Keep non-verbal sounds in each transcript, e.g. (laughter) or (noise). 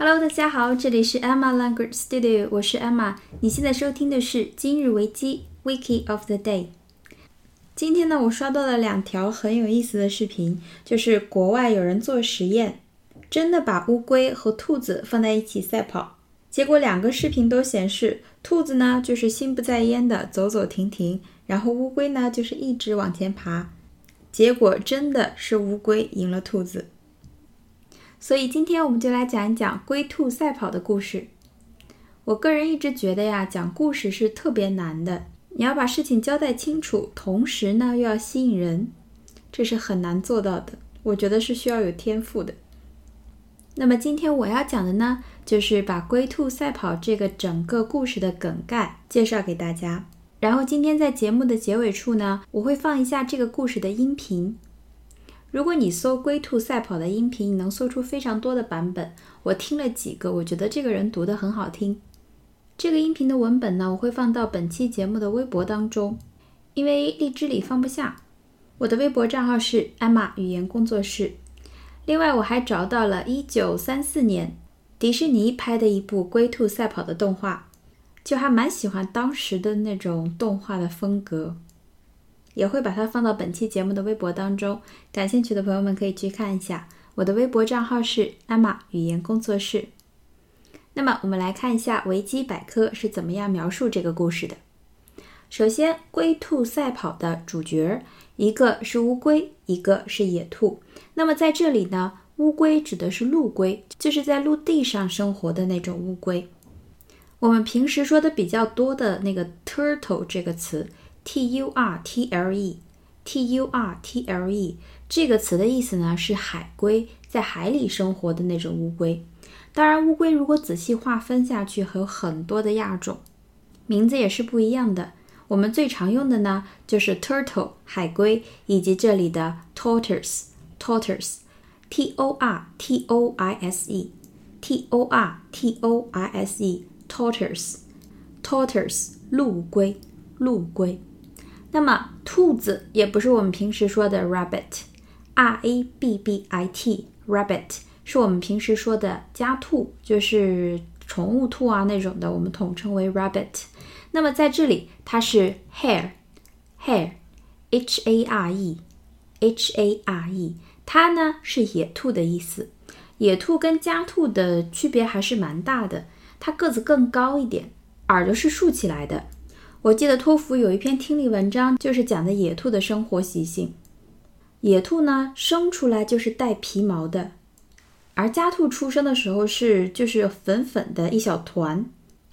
Hello，大家好，这里是 Emma Language Studio，我是 Emma。你现在收听的是今日维基 Wiki of the Day。今天呢，我刷到了两条很有意思的视频，就是国外有人做实验，真的把乌龟和兔子放在一起赛跑，结果两个视频都显示，兔子呢就是心不在焉的走走停停，然后乌龟呢就是一直往前爬，结果真的是乌龟赢了兔子。所以今天我们就来讲一讲龟兔赛跑的故事。我个人一直觉得呀，讲故事是特别难的。你要把事情交代清楚，同时呢又要吸引人，这是很难做到的。我觉得是需要有天赋的。那么今天我要讲的呢，就是把龟兔赛跑这个整个故事的梗概介绍给大家。然后今天在节目的结尾处呢，我会放一下这个故事的音频。如果你搜“龟兔赛跑”的音频，你能搜出非常多的版本。我听了几个，我觉得这个人读的很好听。这个音频的文本呢，我会放到本期节目的微博当中，因为荔枝里放不下。我的微博账号是艾玛语言工作室。另外，我还找到了1934年迪士尼拍的一部龟兔赛跑的动画，就还蛮喜欢当时的那种动画的风格。也会把它放到本期节目的微博当中，感兴趣的朋友们可以去看一下。我的微博账号是艾玛语言工作室。那么，我们来看一下维基百科是怎么样描述这个故事的。首先，龟兔赛跑的主角一个是乌龟，一个是野兔。那么在这里呢，乌龟指的是陆龟，就是在陆地上生活的那种乌龟。我们平时说的比较多的那个 turtle 这个词。T U R T L E，T U R T L E 这个词的意思呢是海龟，在海里生活的那种乌龟。当然，乌龟如果仔细划分下去，还有很多的亚种，名字也是不一样的。我们最常用的呢就是 turtle 海龟，以及这里的 tortoise tortoise，T O R T O I S E，T O R T O I S E tortoise tortoise 陆龟陆龟。那么，兔子也不是我们平时说的 rabbit，r a b b i t，rabbit 是我们平时说的家兔，就是宠物兔啊那种的，我们统称为 rabbit。那么在这里，它是 hare，hare，h a r e，h a r e，它呢是野兔的意思。野兔跟家兔的区别还是蛮大的，它个子更高一点，耳朵是竖起来的。我记得托福有一篇听力文章，就是讲的野兔的生活习性。野兔呢，生出来就是带皮毛的，而家兔出生的时候是就是粉粉的一小团，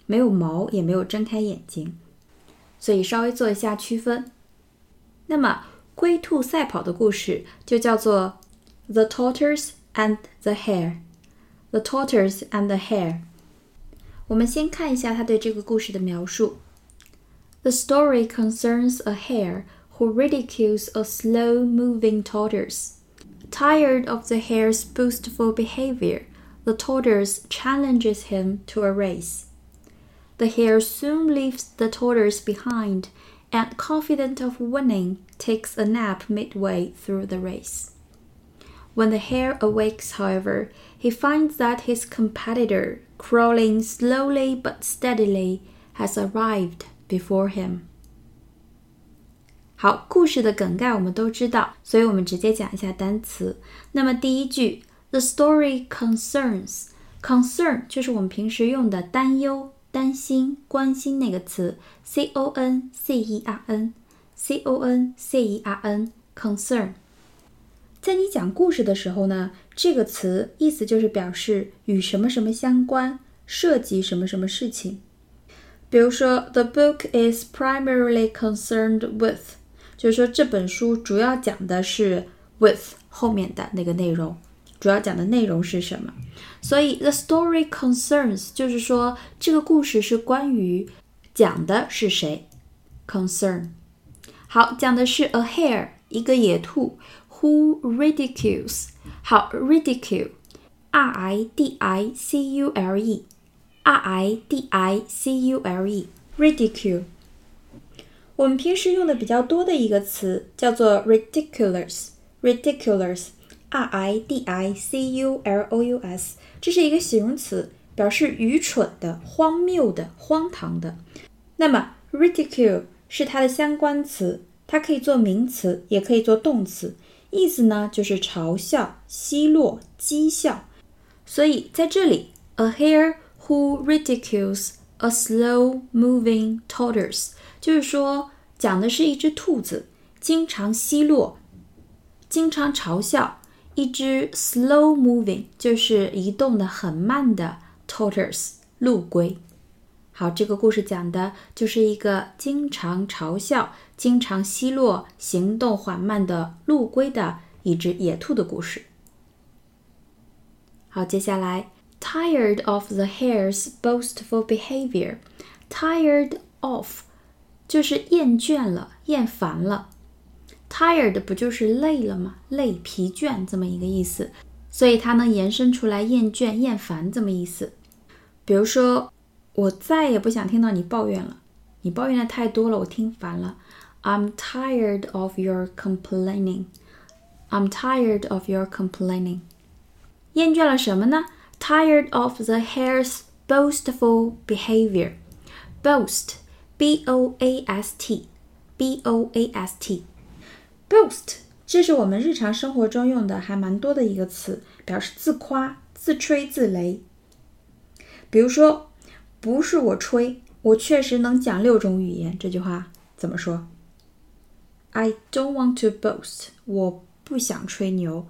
没有毛，也没有睁开眼睛，所以稍微做一下区分。那么龟兔赛跑的故事就叫做《The Tortoise and the Hare》，《The Tortoise and the Hare》。我们先看一下他对这个故事的描述。The story concerns a hare who ridicules a slow moving tortoise. Tired of the hare's boastful behavior, the tortoise challenges him to a race. The hare soon leaves the tortoise behind and, confident of winning, takes a nap midway through the race. When the hare awakes, however, he finds that his competitor, crawling slowly but steadily, has arrived before him。好，故事的梗概我们都知道，所以我们直接讲一下单词。那么第一句，The story concerns，concern 就是我们平时用的担忧、担心、关心那个词，c o n c e r n，c o n c e r n，concern。在你讲故事的时候呢，这个词意思就是表示与什么什么相关，涉及什么什么事情。比如说，the book is primarily concerned with，就是说这本书主要讲的是 with 后面的那个内容，主要讲的内容是什么？所以 the story concerns 就是说这个故事是关于讲的是谁？concern。好，讲的是 a hare 一个野兔，who ridicules。好，ridicule，r i d i c u l e。 R I D I C U L E，ridicule。我们平时用的比较多的一个词叫做 ridiculous，ridiculous。r i d i c u l o u s，这是一个形容词，表示愚蠢的、荒谬的、荒唐的。那么 ridicule 是它的相关词，它可以做名词，也可以做动词，意思呢就是嘲笑、奚落、讥笑。所以在这里，a hair who ridicules a slow-moving tortoise，就是说讲的是一只兔子经常奚落、经常嘲笑一只 slow-moving，就是移动的很慢的 tortoise 陆龟。好，这个故事讲的就是一个经常嘲笑、经常奚落行动缓慢的陆龟的一只野兔的故事。好，接下来，tired of the hare's boastful behavior。tired of 就是厌倦了、厌烦了。tired 不就是累了吗？累、疲倦这么一个意思，所以它能延伸出来厌倦、厌烦这么意思。比如说，我再也不想听到你抱怨了，你抱怨的太多了，我听烦了。I'm tired of your complaining. I'm tired of your complaining. 厌倦了什么呢 ？Tired of the hare's boastful behavior. Boast, B-O-A-S-T, B-O-A-S-T. Boast，这是我们日常生活中用的还蛮多的一个词，表示自夸、自吹自擂。比如说，不是我吹，我确实能讲六种语言。这句话怎么说？I don't want to boast，我不想吹牛。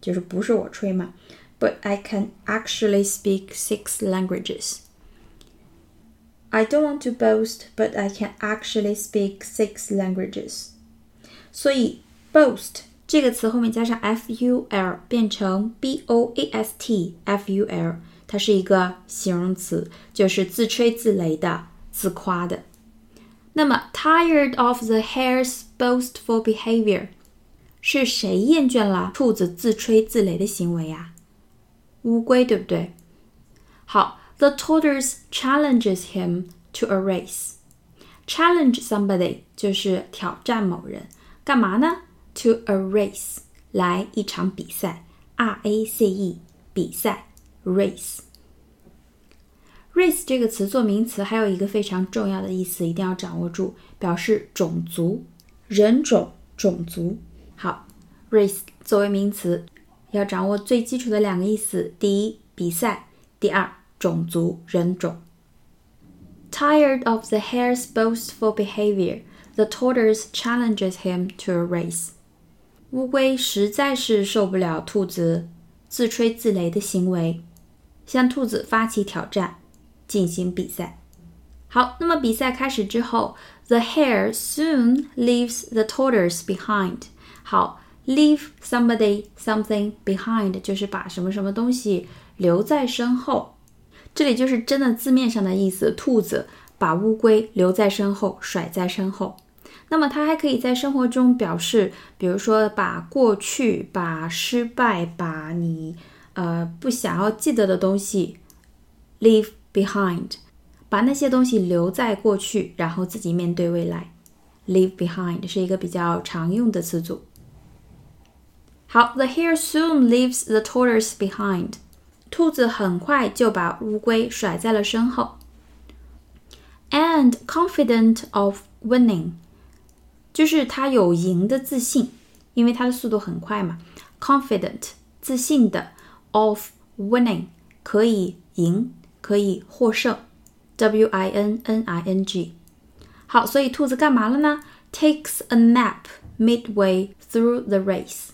就是不是我吹嘛 ，But I can actually speak six languages. I don't want to boast, but I can actually speak six languages. 所以 boast 这个词后面加上 ful 变成 boast，ful 它是一个形容词，就是自吹自擂的、自夸的。那么 tired of the hare's boastful behavior 是谁厌倦了兔子自吹自擂的行为呀？ 乌龟，对不对？好，The tortoise challenges him to a race. Challenge somebody 就是挑战某人，干嘛呢？To a race 来一场比赛，R A C E 比赛，race。race 这个词做名词还有一个非常重要的意思，一定要掌握住，表示种族、人种、种族。好，race 作为名词， 要掌握最基础的两个意思：第一，比赛；第二，种族、人种。Tired of the hare's boastful behavior, the tortoise challenges him to a race. 乌龟实在是受不了兔子自吹自擂的行为，向兔子发起挑战，进行比赛。好，那么比赛开始之后，the hare soon leaves the tortoise behind. 好，leave somebody something behind 就是把什么什么东西留在身后。这里就是真的字面上的意思，兔子把乌龟留在身后，甩在身后。那么它还可以在生活中表示，比如说把过去、把失败、把你呃不想要记得的东西 leave behind，把那些东西留在过去，然后自己面对未来。leave behind 是一个比较常用的词组。好，The hare soon leaves the tortoise behind。兔子很快就把乌龟甩在了身后。And confident of winning，就是它有赢的自信，因为它的速度很快嘛。Confident，自信的，of winning，可以赢，可以获胜。W I N N I N G。好，所以兔子干嘛了呢？Takes a nap midway through the race。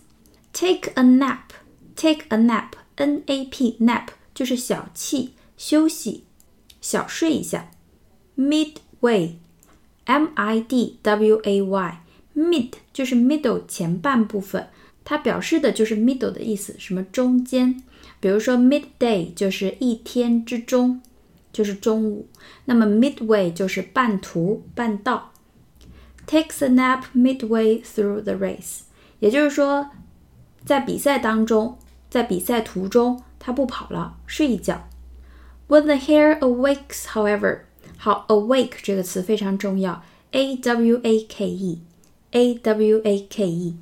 Take a nap, take a nap, N A P nap 就是小憩、休息、小睡一下。Midway, M I D W A Y, mid 就是 middle 前半部分，它表示的就是 middle 的意思，什么中间。比如说 midday 就是一天之中，就是中午。那么 midway 就是半途、半道。Takes a nap midway through the race，也就是说。 在比赛当中，在比赛途中，他不跑了，睡一觉。When the hare awakes, however，好，awake 这个词非常重要，a w a k e，a w a k e。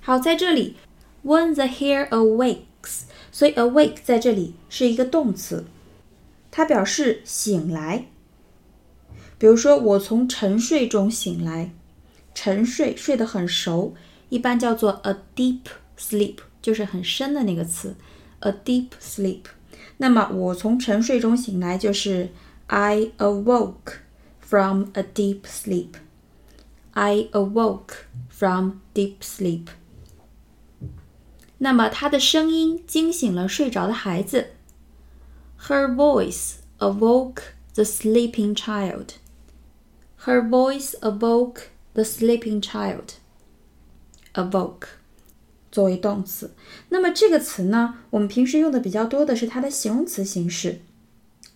好，在这里 When the hare awakes，所以 awake 在这里是一个动词，它表示醒来。比如说，我从沉睡中醒来，沉睡睡得很熟，一般叫做 a deep sleep，就是很深的那个词，a deep sleep。那么我从沉睡中醒来就是 I awoke from a deep sleep。I awoke from deep sleep。那么她的声音惊醒了睡着的孩子。Her voice awoke the sleeping child. Her voice awoke the sleeping child. Awoke 作为动词，那么这个词呢，我们平时用的比较多的是它的形容词形式。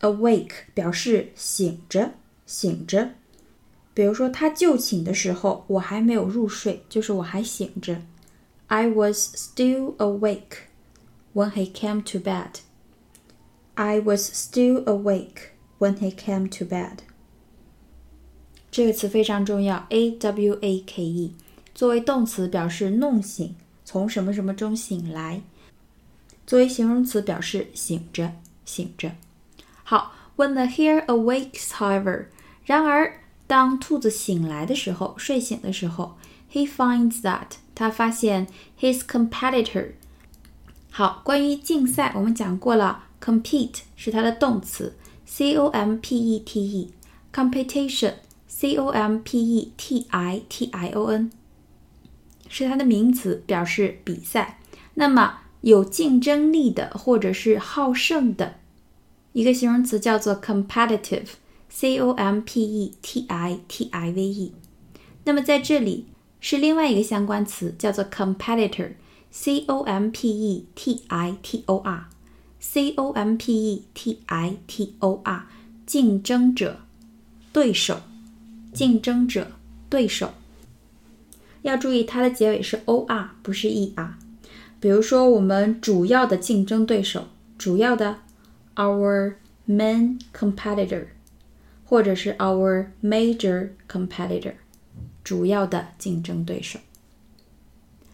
Awake 表示醒着，醒着。比如说，他就寝的时候，我还没有入睡，就是我还醒着。I was still awake when he came to bed. I was still awake when he came to bed. 这个词非常重要，a w a k e，作为动词表示弄醒，从什么什么中醒来；作为形容词表示醒着，醒着。好，When the hare awakes, however，然而当兔子醒来的时候，睡醒的时候，he finds that 他发现 his competitor。好，关于竞赛，我们讲过了，compete 是它的动词，c o m p e t e，competition，c o m p e t i t i o n， 是它的名词，表示比赛。那么有竞争力的或者是好胜的，一个形容词叫做 competitive，c o m p e t i t i v e。那么在这里。是另外一个相关词，叫做 competitor，c o m p e t i t o r，c o m p e t i t o r，竞争者、对手、竞争者、对手。要注意它的结尾是 o r，不是 e r。比如说，我们主要的竞争对手，主要的 our main competitor，或者是 our major competitor。主要的竞争对手。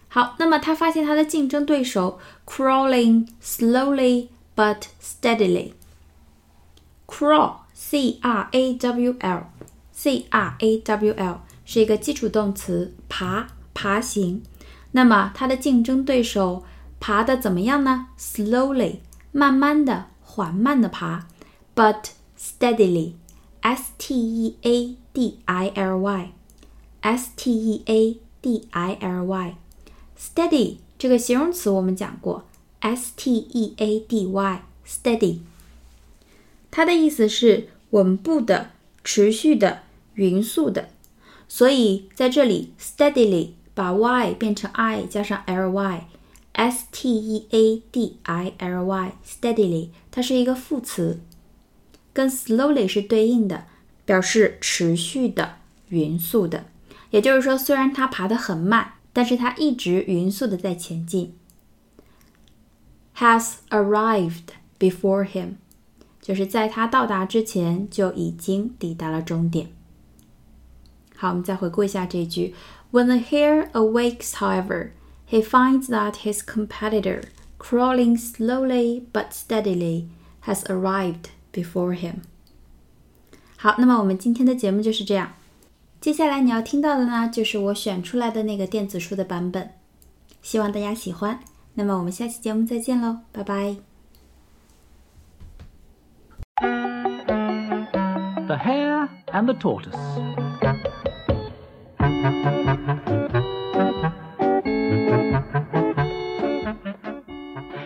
好，那么他发现他的竞争对手 crawling slowly but steadily。crawl c r a w l c r a w l 是一个基础动词，爬、爬行。那么它的竞争对手爬的怎么样呢？slowly 慢慢的、缓慢的爬，but steadily s t e a d i l y。S T E A D I L Y，steady 这个形容词我们讲过，S T E A D Y，steady，它的意思是稳步的、持续的、匀速的。所以在这里，steadily 把 Y 变成 I 加上 L Y，S T E A D I L Y，steadily 它是一个副词，跟 slowly 是对应的，表示持续的、匀速的。也就是说，虽然他爬得很慢，但是他一直匀速的在前进。Has arrived before him，就是在他到达之前就已经抵达了终点。好，我们再回顾一下这句：When the hare awakes, however, he finds that his competitor, crawling slowly but steadily, has arrived before him。好，那么我们今天的节目就是这样。接下来你要听到的呢，就是我选出来的那个电子书的版本，希望大家喜欢。那么我们下期节目再见喽，拜拜。The Hare and the Tortoise.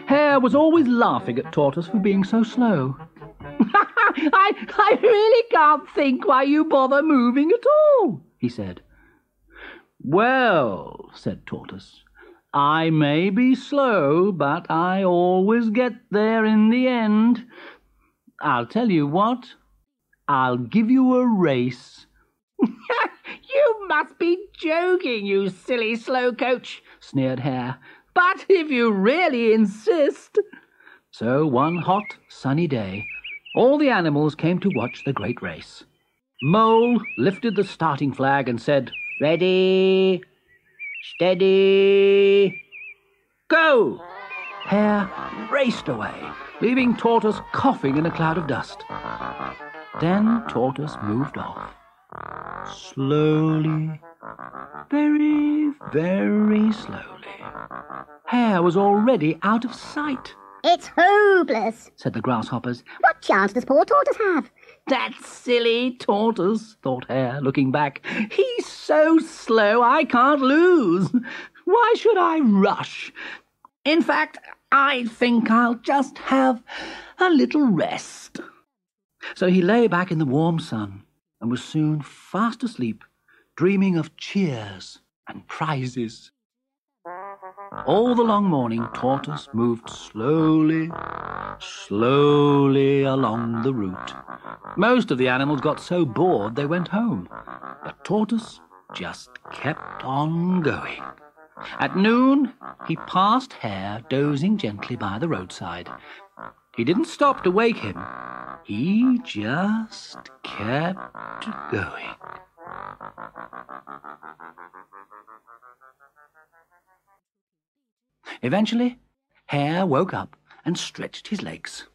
Hare was always laughing at Tortoise for being so slow. (laughs) I, I really can't think why you bother moving at all, he said. Well, said Tortoise, I may be slow, but I always get there in the end. I'll tell you what, I'll give you a race. (laughs) you must be joking, you silly slow coach, sneered Hare. But if you really insist. So one hot, sunny day, all the animals came to watch the great race. Mole lifted the starting flag and said, Ready, steady. Go! Hare raced away, leaving Tortoise coughing in a cloud of dust. Then Tortoise moved off. Slowly, very, very slowly. Hare was already out of sight, It's hopeless. said the grasshoppers. What chance does poor Tortoise have? That silly tortoise, thought Hare, looking back. He's so slow I can't lose. Why should I rush? In fact, I think I'll just have a little rest. So he lay back in the warm sun and was soon fast asleep, dreaming of cheers and prizes. All the long morning, Tortoise moved slowly, slowly along the route. Most of the animals got so bored they went home, but Tortoise just kept on going. At noon, he passed Hare dozing gently by the roadside. He didn't stop to wake him. He just kept going. Eventually, Hare woke up and stretched his legs.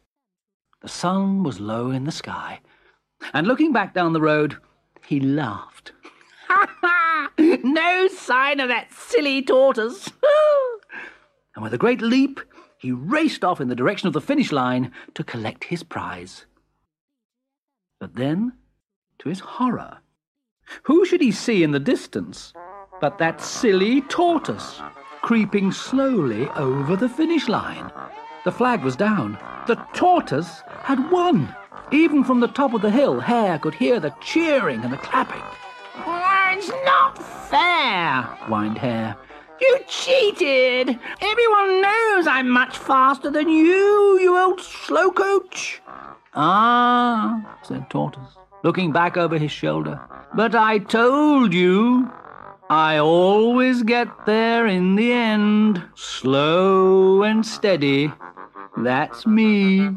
The sun was low in the sky, and looking back down the road, he laughed. (laughs) No sign of that silly tortoise! (laughs) and with a great leap, he raced off in the direction of the finish line to collect his prize. But then, to his horror, who should he see in the distance but that silly tortoise creeping slowly over the finish line? The flag was down. The tortoise had won. Even from the top of the hill, Hare could hear the cheering and the clapping. It's not fair, whined Hare. You cheated! Everyone knows I'm much faster than you, you old slowcoach. Ah, said Tortoise, looking back over his shoulder. But I told you. I always get there in the end, slow and steady. That's me.